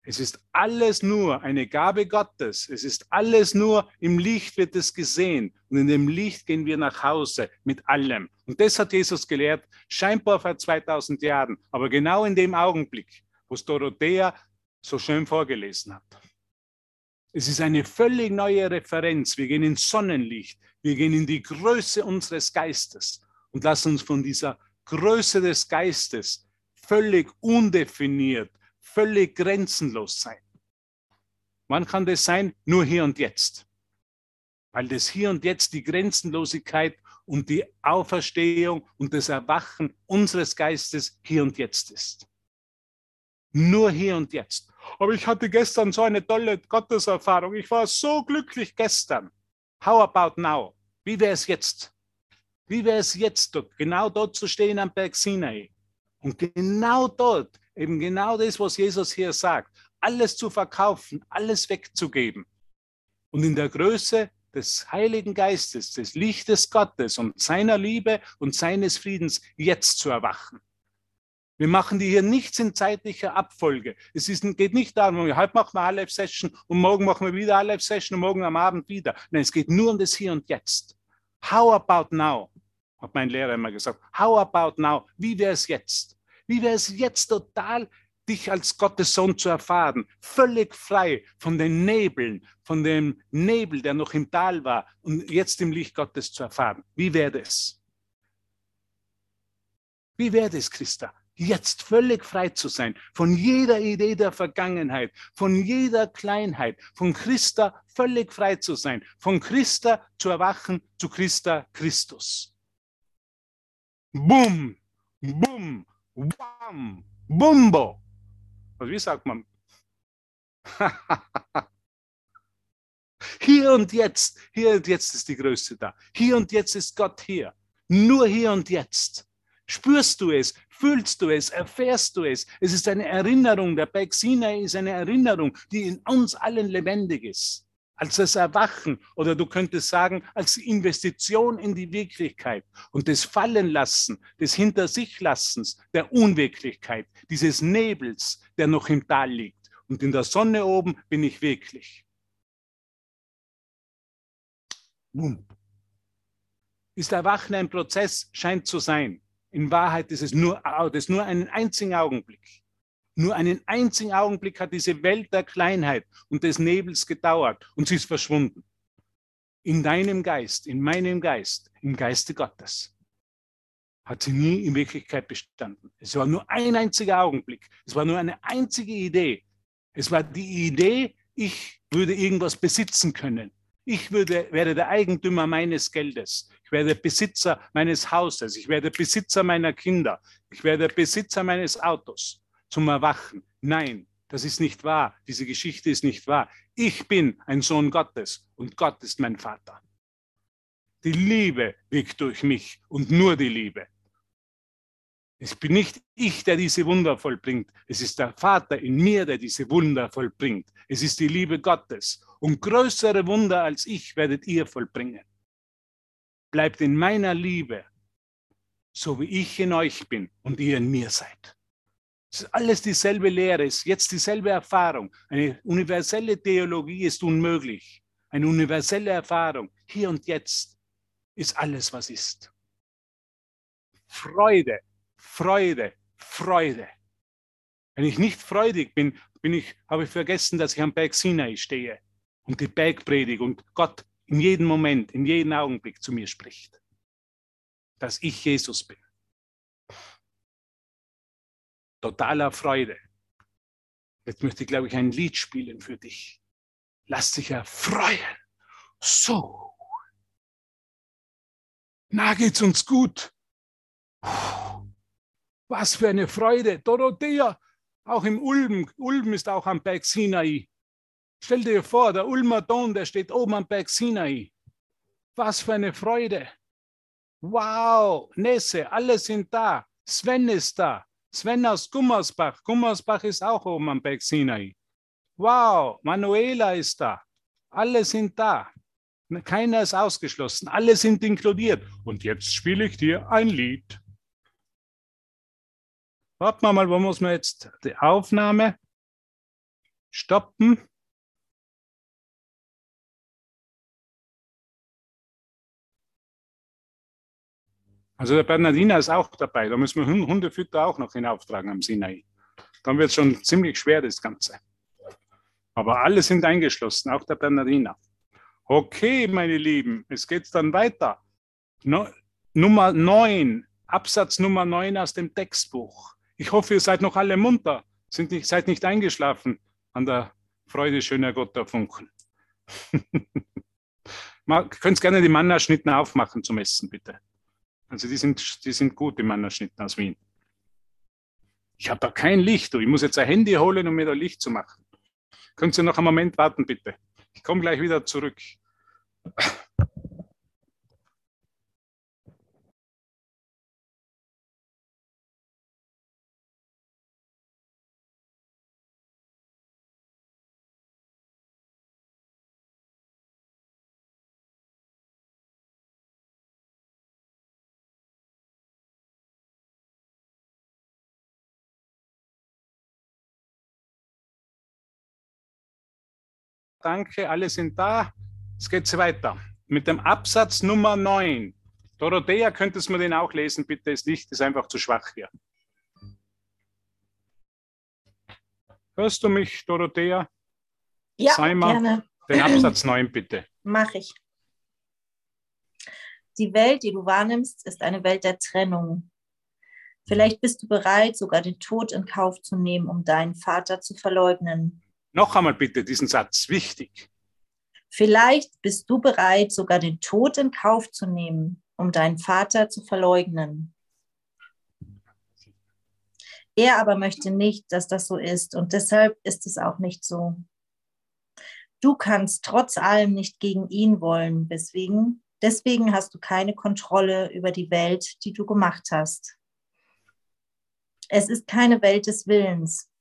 Speaker 1: es ist alles nur eine Gabe Gottes. Es ist alles nur im Licht wird es gesehen. Und in dem Licht gehen wir nach Hause mit allem. Und das hat Jesus gelehrt, scheinbar vor 2000 Jahren, aber genau in dem Augenblick, wo es Dorothea so schön vorgelesen hat. Es ist eine völlig neue Referenz. Wir gehen ins Sonnenlicht. Wir gehen in die Größe unseres Geistes und lassen uns von dieser Größe des Geistes völlig undefiniert, völlig grenzenlos sein. Wann kann das sein? Nur hier und jetzt. Weil das hier und jetzt die Grenzenlosigkeit und die Auferstehung und das Erwachen unseres Geistes hier und jetzt ist. Nur hier und jetzt. Aber ich hatte gestern so eine tolle Gotteserfahrung. Ich war so glücklich gestern. How about now? Wie wäre es jetzt? Wie wäre es jetzt, genau dort zu stehen am Berg Sinai? Und genau dort, eben genau das, was Jesus hier sagt, alles zu verkaufen, alles wegzugeben. Und in der Größe des Heiligen Geistes, des Lichtes Gottes und seiner Liebe und seines Friedens jetzt zu erwachen. Wir machen die hier nichts in zeitlicher Abfolge. Es ist, geht nicht darum, heute machen wir Aleph Session und morgen machen wir wieder Aleph Session und morgen am Abend wieder. Nein, es geht nur um das Hier und Jetzt. How about now? Hat mein Lehrer immer gesagt. How about now? Wie wäre es jetzt? Wie wäre es jetzt total, dich als Gottes Sohn zu erfahren, völlig frei von den Nebeln, von dem Nebel, der noch im Tal war und jetzt im Licht Gottes zu erfahren? Wie wäre es? Wie wäre es, Christa? Jetzt völlig frei zu sein von jeder Idee der Vergangenheit, von jeder Kleinheit, von Christa völlig frei zu sein, von Christa zu erwachen zu Christa Christus. Bum, bum, wam, bumbo. Also wie sagt man? (laughs) hier und jetzt, hier und jetzt ist die Größe da. Hier und jetzt ist Gott hier. Nur hier und jetzt. Spürst du es? Fühlst du es? Erfährst du es? Es ist eine Erinnerung. Der Berg Sinai ist eine Erinnerung, die in uns allen lebendig ist. Als das Erwachen oder du könntest sagen, als Investition in die Wirklichkeit und das Fallenlassen, des Hinter sich Lassens, der Unwirklichkeit, dieses Nebels, der noch im Tal liegt. Und in der Sonne oben bin ich wirklich. Boom. Ist Erwachen ein Prozess? Scheint zu sein. In Wahrheit ist es nur, das nur einen einzigen Augenblick. Nur einen einzigen Augenblick hat diese Welt der Kleinheit und des Nebels gedauert und sie ist verschwunden. In deinem Geist, in meinem Geist, im Geiste Gottes hat sie nie in Wirklichkeit bestanden. Es war nur ein einziger Augenblick. Es war nur eine einzige Idee. Es war die Idee, ich würde irgendwas besitzen können. Ich würde, wäre der Eigentümer meines Geldes werde Besitzer meines Hauses, ich werde Besitzer meiner Kinder, ich werde Besitzer meines Autos zum Erwachen. Nein, das ist nicht wahr. Diese Geschichte ist nicht wahr. Ich bin ein Sohn Gottes und Gott ist mein Vater. Die Liebe wirkt durch mich und nur die Liebe. Es bin nicht ich, der diese Wunder vollbringt. Es ist der Vater in mir, der diese Wunder vollbringt. Es ist die Liebe Gottes. Und größere Wunder als ich werdet ihr vollbringen bleibt in meiner Liebe, so wie ich in euch bin und ihr in mir seid. Es ist alles dieselbe Lehre, ist jetzt dieselbe Erfahrung. Eine universelle Theologie ist unmöglich. Eine universelle Erfahrung, hier und jetzt, ist alles, was ist. Freude, Freude, Freude. Wenn ich nicht freudig bin, bin ich, habe ich vergessen, dass ich am Berg Sinai stehe und die Bergpredigt und Gott in jedem Moment, in jedem Augenblick zu mir spricht, dass ich Jesus bin. Totaler Freude. Jetzt möchte ich, glaube ich, ein Lied spielen für dich. Lass dich erfreuen. So. Na geht's uns gut. Was für eine Freude. Dorothea, auch im Ulm. Ulm ist auch am Berg Sinai. Stell dir vor, der Ulmer Don, der steht oben am Berg Sinai. Was für eine Freude. Wow, Nesse, alle sind da. Sven ist da. Sven aus Gummersbach. Gummersbach ist auch oben am Berg Sinai. Wow, Manuela ist da. Alle sind da. Keiner ist ausgeschlossen. Alle sind inkludiert. Und jetzt spiele ich dir ein Lied. Warten wir mal, wo muss man jetzt die Aufnahme stoppen? Also der Bernardiner ist auch dabei. Da müssen wir Hundefütter auch noch hinauftragen am Sinai. Dann wird es schon ziemlich schwer, das Ganze. Aber alle sind eingeschlossen, auch der Bernardiner. Okay, meine Lieben, es geht dann weiter. No, Nummer 9, Absatz Nummer 9 aus dem Textbuch. Ich hoffe, ihr seid noch alle munter, sind nicht, seid nicht eingeschlafen an der Freude schöner Gott der Funken. (laughs) Könnt gerne die Mannerschnitten aufmachen zum Essen, bitte. Also die sind, die sind gut, die Mannerschnitten aus Wien. Ich habe da kein Licht. Ich muss jetzt ein Handy holen, um mir da Licht zu machen. Können Sie noch einen Moment warten, bitte? Ich komme gleich wieder zurück. Danke, alle sind da. Es geht weiter mit dem Absatz Nummer 9. Dorothea, könntest du mir den auch lesen, bitte? Das Licht ist einfach zu schwach hier. Hörst du mich, Dorothea?
Speaker 2: Ja,
Speaker 1: Seimer,
Speaker 2: gerne.
Speaker 1: Den Absatz 9 bitte.
Speaker 2: Mache ich. Die Welt, die du wahrnimmst, ist eine Welt der Trennung. Vielleicht bist du bereit, sogar den Tod in Kauf zu nehmen, um deinen Vater zu verleugnen.
Speaker 1: Noch einmal bitte diesen Satz, wichtig.
Speaker 2: Vielleicht bist du bereit, sogar den Tod in Kauf zu nehmen, um deinen Vater zu verleugnen. Er aber möchte nicht, dass das so ist und deshalb ist es auch nicht so. Du kannst trotz allem nicht gegen ihn wollen, deswegen, deswegen hast du keine Kontrolle über die Welt, die du gemacht hast. Es ist keine Welt des Willens,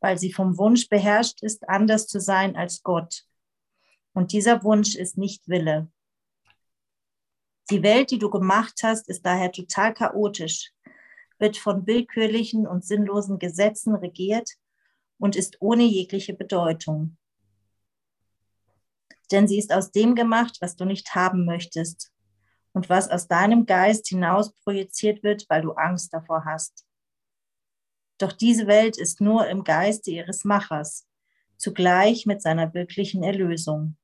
Speaker 2: weil sie vom Wunsch beherrscht ist, anders zu sein als Gott. Und dieser Wunsch ist nicht Wille. Die Welt, die du gemacht hast, ist daher total chaotisch, wird von willkürlichen und sinnlosen Gesetzen regiert und ist ohne jegliche Bedeutung. Denn sie ist aus dem gemacht, was du nicht haben möchtest und was aus deinem Geist hinaus projiziert wird, weil du Angst davor hast. Doch diese Welt ist nur im Geiste ihres Machers, zugleich mit seiner wirklichen Erlösung.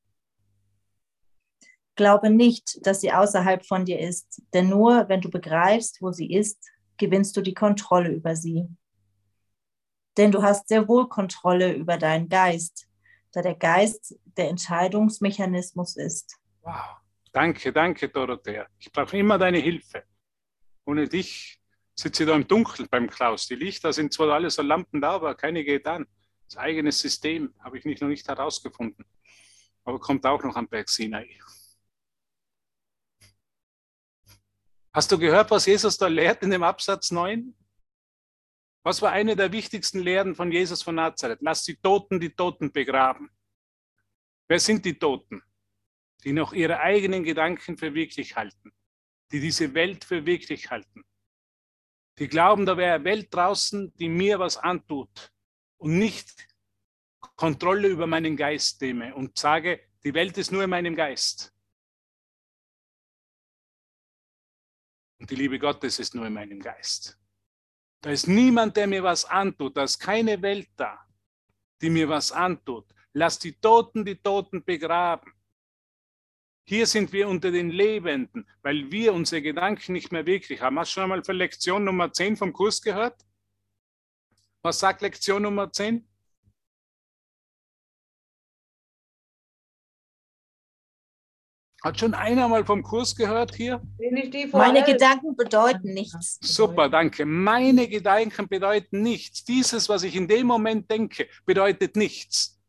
Speaker 2: Glaube nicht, dass sie außerhalb von dir ist, denn nur wenn du begreifst, wo sie ist, gewinnst du die Kontrolle über sie. Denn du hast sehr wohl Kontrolle über deinen Geist, da der Geist der Entscheidungsmechanismus ist.
Speaker 1: Wow. Danke, danke, Dorothea. Ich brauche immer deine Hilfe. Ohne dich sitze ich da im Dunkeln beim Klaus. Die Lichter sind zwar alle so Lampen da, aber keine geht an. Das eigene System habe ich nicht, noch nicht herausgefunden. Aber kommt auch noch am Berg Sinai. Hast du gehört, was Jesus da lehrt in dem Absatz 9? Was war eine der wichtigsten Lehren von Jesus von Nazareth? Lass die Toten die Toten begraben. Wer sind die Toten? Die noch ihre eigenen Gedanken für wirklich halten, die diese Welt für wirklich halten. Die glauben, da wäre eine Welt draußen, die mir was antut und nicht Kontrolle über meinen Geist nehme und sage, die Welt ist nur in meinem Geist. Und die Liebe Gottes ist nur in meinem Geist. Da ist niemand, der mir was antut. Da ist keine Welt da, die mir was antut. Lass die Toten die Toten begraben. Hier sind wir unter den Lebenden, weil wir unsere Gedanken nicht mehr wirklich haben. Hast du schon einmal für Lektion Nummer 10 vom Kurs gehört? Was sagt Lektion Nummer 10? Hat schon einer mal vom Kurs gehört hier?
Speaker 2: Meine Gedanken bedeuten nichts.
Speaker 1: Super, danke. Meine Gedanken bedeuten nichts. Dieses, was ich in dem Moment denke, bedeutet nichts.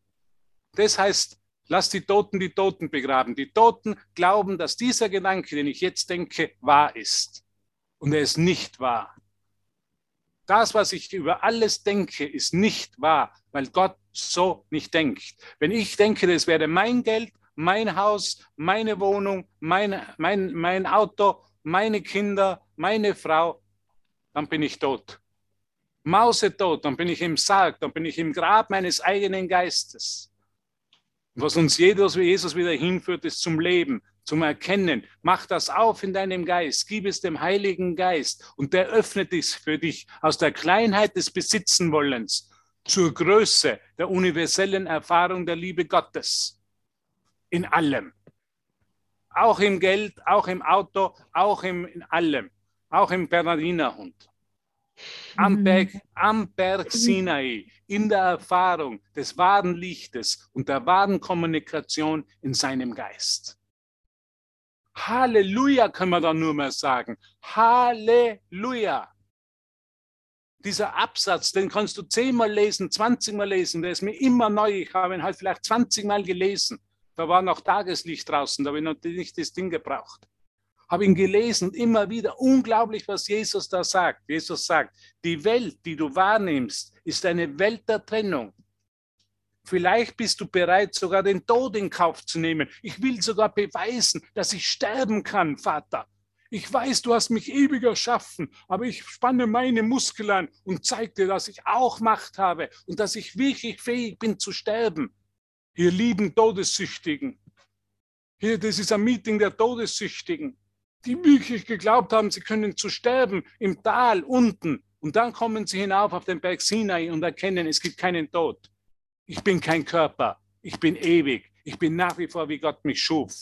Speaker 1: Das heißt, lass die Toten die Toten begraben. Die Toten glauben, dass dieser Gedanke, den ich jetzt denke, wahr ist. Und er ist nicht wahr. Das, was ich über alles denke, ist nicht wahr, weil Gott so nicht denkt. Wenn ich denke, das wäre mein Geld, mein Haus, meine Wohnung, mein, mein, mein Auto, meine Kinder, meine Frau, dann bin ich tot. Mausetot, dann bin ich im Sarg, dann bin ich im Grab meines eigenen Geistes. Was uns Jesus, wieder hinführt, ist zum Leben, zum Erkennen. Mach das auf in deinem Geist, gib es dem Heiligen Geist und der öffnet es für dich aus der Kleinheit des Besitzenwollens zur Größe der universellen Erfahrung der Liebe Gottes in allem. Auch im Geld, auch im Auto, auch im, in allem. Auch im Bernardinerhund. Am mhm. Berg, am Berg Sinai, in der Erfahrung des wahren Lichtes und der wahren Kommunikation in seinem Geist. Halleluja, können wir dann nur mehr sagen. Halleluja. Dieser Absatz, den kannst du zehnmal lesen, zwanzigmal lesen, der ist mir immer neu. Ich habe ihn halt vielleicht zwanzigmal gelesen. Da war noch Tageslicht draußen, da habe ich noch nicht das Ding gebraucht. Habe ihn gelesen, immer wieder unglaublich, was Jesus da sagt. Jesus sagt, die Welt, die du wahrnimmst, ist eine Welt der Trennung. Vielleicht bist du bereit, sogar den Tod in Kauf zu nehmen. Ich will sogar beweisen, dass ich sterben kann, Vater. Ich weiß, du hast mich ewig erschaffen, aber ich spanne meine Muskeln an und zeige dir, dass ich auch Macht habe und dass ich wirklich fähig bin zu sterben ihr lieben Todessüchtigen. Hier, das ist ein Meeting der Todessüchtigen, die wirklich geglaubt haben, sie können zu sterben im Tal unten. Und dann kommen sie hinauf auf den Berg Sinai und erkennen, es gibt keinen Tod. Ich bin kein Körper. Ich bin ewig. Ich bin nach wie vor, wie Gott mich schuf.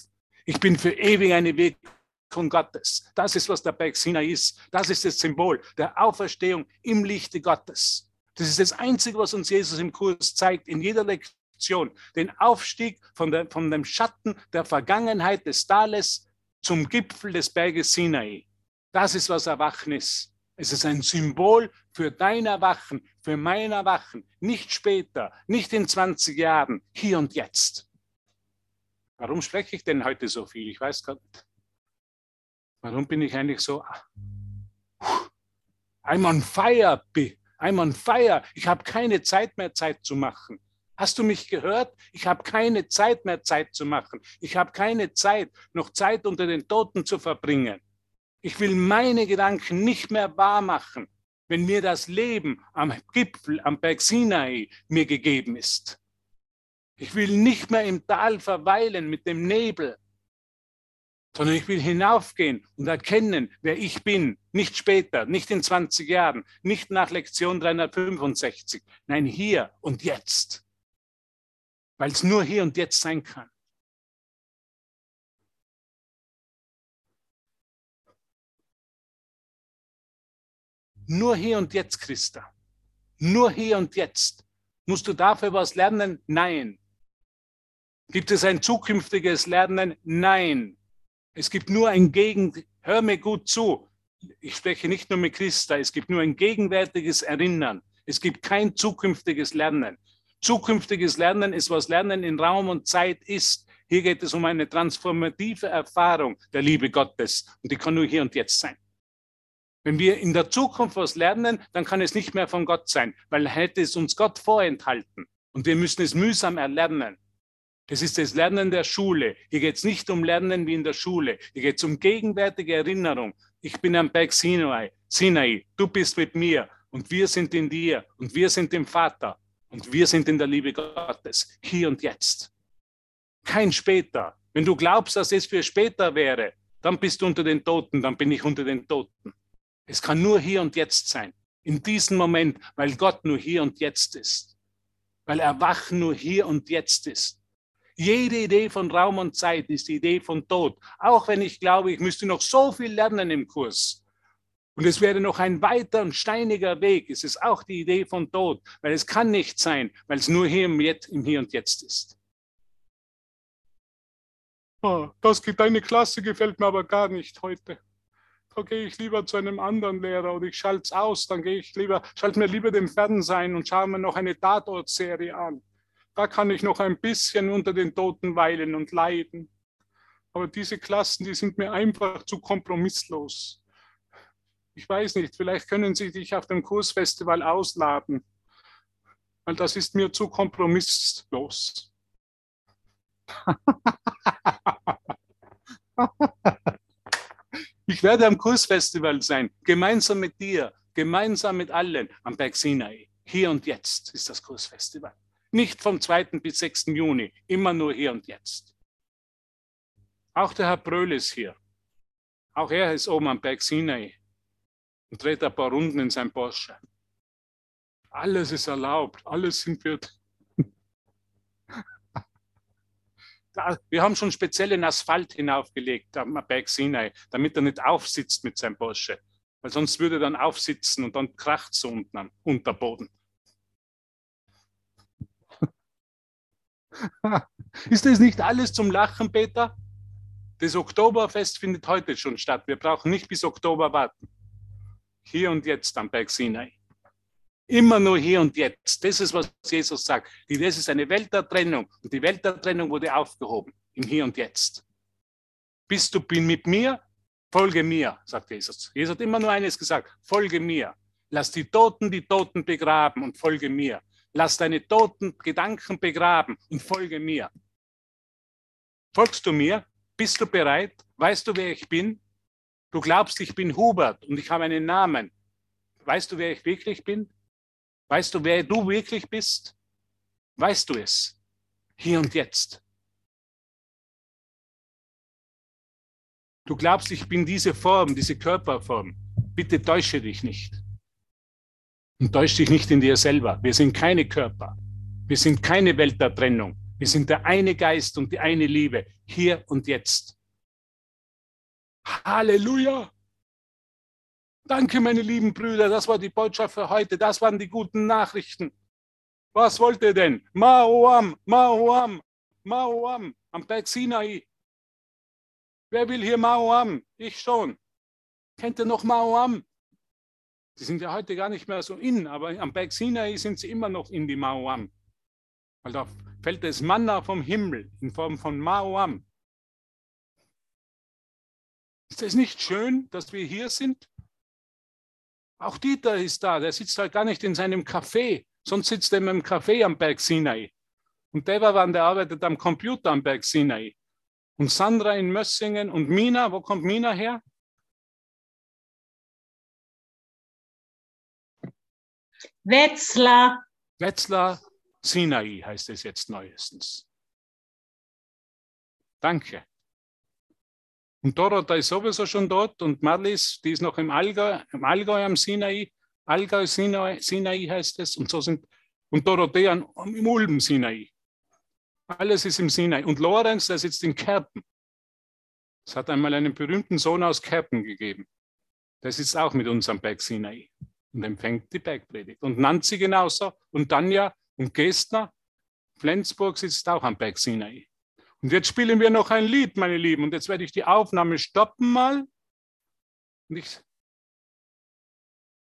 Speaker 1: Ich bin für ewig eine Wirkung Gottes. Das ist, was der Berg Sinai ist. Das ist das Symbol der Auferstehung im Lichte Gottes. Das ist das Einzige, was uns Jesus im Kurs zeigt, in jeder Lektion. Den Aufstieg von, der, von dem Schatten der Vergangenheit des Tales zum Gipfel des Berges Sinai. Das ist, was Erwachen ist. Es ist ein Symbol für dein Erwachen, für mein Erwachen. Nicht später, nicht in 20 Jahren, hier und jetzt. Warum spreche ich denn heute so viel? Ich weiß gar nicht. Warum bin ich eigentlich so? I'm on fire, I'm on fire. Ich habe keine Zeit mehr, Zeit zu machen. Hast du mich gehört? Ich habe keine Zeit mehr, Zeit zu machen. Ich habe keine Zeit, noch Zeit unter den Toten zu verbringen. Ich will meine Gedanken nicht mehr wahr machen, wenn mir das Leben am Gipfel, am Berg Sinai mir gegeben ist. Ich will nicht mehr im Tal verweilen mit dem Nebel, sondern ich will hinaufgehen und erkennen, wer ich bin. Nicht später, nicht in 20 Jahren, nicht nach Lektion 365. Nein, hier und jetzt. Weil es nur hier und jetzt sein kann. Nur hier und jetzt, Christa. Nur hier und jetzt. Musst du dafür was lernen? Nein. Gibt es ein zukünftiges Lernen? Nein. Es gibt nur ein Gegen, hör mir gut zu. Ich spreche nicht nur mit Christa, es gibt nur ein gegenwärtiges Erinnern. Es gibt kein zukünftiges Lernen. Zukünftiges Lernen ist, was Lernen in Raum und Zeit ist. Hier geht es um eine transformative Erfahrung der Liebe Gottes und die kann nur hier und jetzt sein. Wenn wir in der Zukunft was lernen, dann kann es nicht mehr von Gott sein, weil hätte es uns Gott vorenthalten und wir müssen es mühsam erlernen. Das ist das Lernen der Schule. Hier geht es nicht um Lernen wie in der Schule. Hier geht es um gegenwärtige Erinnerung. Ich bin am Berg Sinai. Sinai, du bist mit mir und wir sind in dir und wir sind im Vater und wir sind in der Liebe Gottes, hier und jetzt. Kein später. Wenn du glaubst, dass es für später wäre, dann bist du unter den Toten, dann bin ich unter den Toten. Es kann nur hier und jetzt sein. In diesem Moment, weil Gott nur hier und jetzt ist. Weil Erwachen nur hier und jetzt ist. Jede Idee von Raum und Zeit ist die Idee von Tod. Auch wenn ich glaube, ich müsste noch so viel lernen im Kurs. Und es wäre noch ein weiter und steiniger Weg. Es ist auch die Idee von Tod, weil es kann nicht sein, weil es nur hier im, Jetzt, im Hier und Jetzt ist. Oh, das deine Klasse gefällt mir aber gar nicht heute. Da gehe ich lieber zu einem anderen Lehrer oder ich schalte es aus, dann gehe ich lieber, schalte mir lieber den Fernsehen und schaue mir noch eine Tatort-Serie an. Da kann ich noch ein bisschen unter den Toten weilen und leiden. Aber diese Klassen, die sind mir einfach zu kompromisslos. Ich weiß nicht, vielleicht können Sie dich auf dem Kursfestival ausladen, weil das ist mir zu kompromisslos. (laughs) ich werde am Kursfestival sein, gemeinsam mit dir, gemeinsam mit allen am Berg Sinai. Hier und jetzt ist das Kursfestival. Nicht vom 2. bis 6. Juni, immer nur hier und jetzt. Auch der Herr Bröhl ist hier. Auch er ist oben am Berg Sinai und dreht ein paar Runden in sein Porsche. Alles ist erlaubt, alles sind wir. wir haben schon speziellen Asphalt hinaufgelegt am Berg Sinai, damit er nicht aufsitzt mit seinem Porsche. Weil sonst würde er dann aufsitzen und dann kracht es unten am Unterboden. (laughs) Ist das nicht alles zum Lachen, Peter? Das Oktoberfest findet heute schon statt. Wir brauchen nicht bis Oktober warten. Hier und jetzt am Berg Sinai. Immer nur hier und jetzt. Das ist, was Jesus sagt. Das ist eine Welt der Trennung. Und die Welt der Trennung wurde aufgehoben. Im Hier und Jetzt. Bist du mit mir? Folge mir, sagt Jesus. Jesus hat immer nur eines gesagt. Folge mir. Lass die Toten die Toten begraben und folge mir. Lass deine toten Gedanken begraben und folge mir. Folgst du mir? Bist du bereit? Weißt du, wer ich bin? Du glaubst, ich bin Hubert und ich habe einen Namen. Weißt du, wer ich wirklich bin? Weißt du, wer du wirklich bist? Weißt du es? Hier und jetzt. Du glaubst, ich bin diese Form, diese Körperform. Bitte täusche dich nicht. Und täusch dich nicht in dir selber. Wir sind keine Körper. Wir sind keine Welt der Trennung. Wir sind der eine Geist und die eine Liebe, hier und jetzt. Halleluja! Danke, meine lieben Brüder, das war die Botschaft für heute, das waren die guten Nachrichten. Was wollt ihr denn? Maoam, Maoam, Maoam, am Berg Sinai. Wer will hier Maoam? Ich schon. Kennt ihr noch Maoam? Die sind ja heute gar nicht mehr so in, aber am Berg Sinai sind sie immer noch in die Maoam. Weil da fällt das Manna vom Himmel in Form von Maoam. Ist es nicht schön, dass wir hier sind? Auch Dieter ist da, der sitzt halt gar nicht in seinem Café, sonst sitzt er im Café am Berg Sinai. Und Devavan, der arbeitet am Computer am Berg Sinai. Und Sandra in Mössingen und Mina, wo kommt Mina her?
Speaker 2: Wetzlar.
Speaker 1: Wetzlar, Sinai heißt es jetzt neuestens. Danke. Und Dorota ist sowieso schon dort und Marlies, die ist noch im Allgäu, im Allgäu am Sinai. Allgäu Sinai, Sinai heißt es. Und so sind, und Dorothea im Ulm Sinai. Alles ist im Sinai. Und Lorenz, der sitzt in Kerpen. Es hat einmal einen berühmten Sohn aus Kerpen gegeben. Der sitzt auch mit uns am Berg Sinai und empfängt die Bergpredigt. Und Nancy genauso und Tanja und Gestner. Flensburg sitzt auch am Berg Sinai. Und jetzt spielen wir noch ein Lied, meine Lieben. Und jetzt werde ich die Aufnahme stoppen mal. Und ich